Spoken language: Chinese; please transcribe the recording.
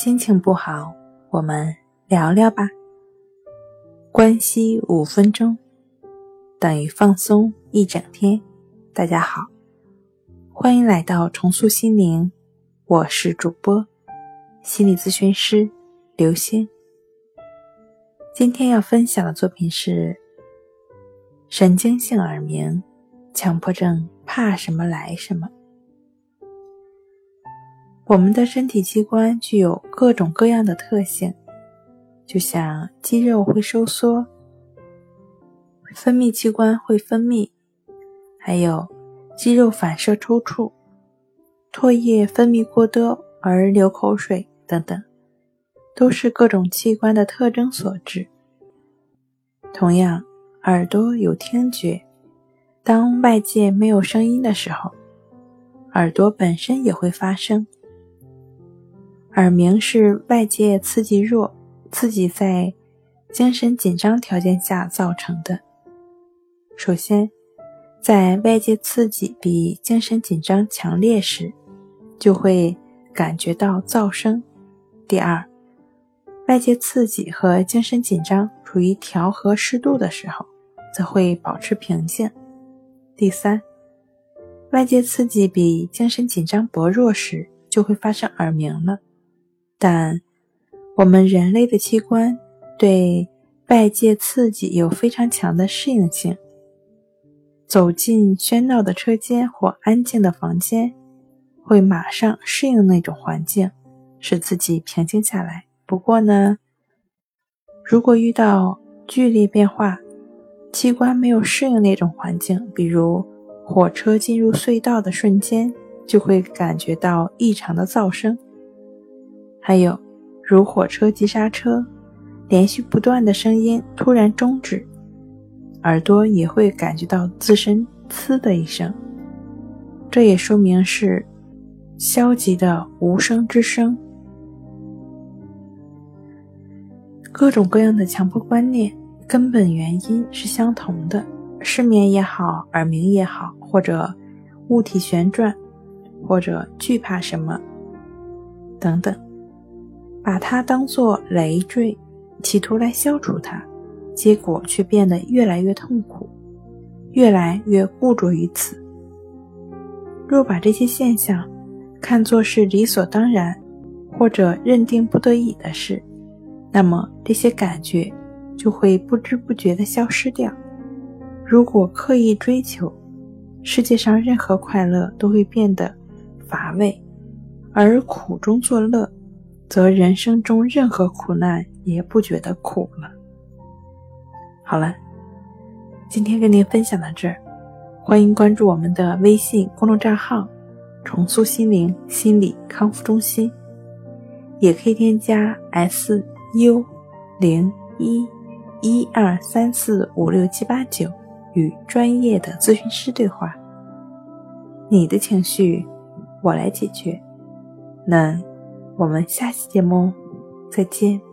心情不好，我们聊聊吧。关系五分钟等于放松一整天。大家好，欢迎来到重塑心灵，我是主播心理咨询师刘星。今天要分享的作品是神经性耳鸣，强迫症怕什么来什么。我们的身体器官具有各种各样的特性，就像肌肉会收缩，分泌器官会分泌，还有肌肉反射抽搐，唾液分泌过多而流口水等等，都是各种器官的特征所致。同样，耳朵有听觉，当外界没有声音的时候，耳朵本身也会发声。耳鸣是外界刺激弱，刺激在精神紧张条件下造成的。首先，在外界刺激比精神紧张强烈时，就会感觉到噪声；第二，外界刺激和精神紧张处于调和适度的时候，则会保持平静；第三，外界刺激比精神紧张薄弱时，就会发生耳鸣了。但我们人类的器官对外界刺激有非常强的适应性。走进喧闹的车间或安静的房间，会马上适应那种环境，使自己平静下来。不过呢，如果遇到剧烈变化，器官没有适应那种环境，比如火车进入隧道的瞬间，就会感觉到异常的噪声。还有，如火车急刹车，连续不断的声音突然终止，耳朵也会感觉到自身“呲”的一声，这也说明是消极的无声之声。各种各样的强迫观念，根本原因是相同的，失眠也好，耳鸣也好，或者物体旋转，或者惧怕什么等等。把它当作累赘，企图来消除它，结果却变得越来越痛苦，越来越固着于此。若把这些现象看作是理所当然，或者认定不得已的事，那么这些感觉就会不知不觉地消失掉。如果刻意追求，世界上任何快乐都会变得乏味，而苦中作乐。则人生中任何苦难也不觉得苦了。好了，今天跟您分享到这儿，欢迎关注我们的微信公众账号“重塑心灵心理康复中心”，也可以添加 “s u 零一一二三四五六七八九”与专业的咨询师对话。你的情绪，我来解决。那。我们下期节目再见。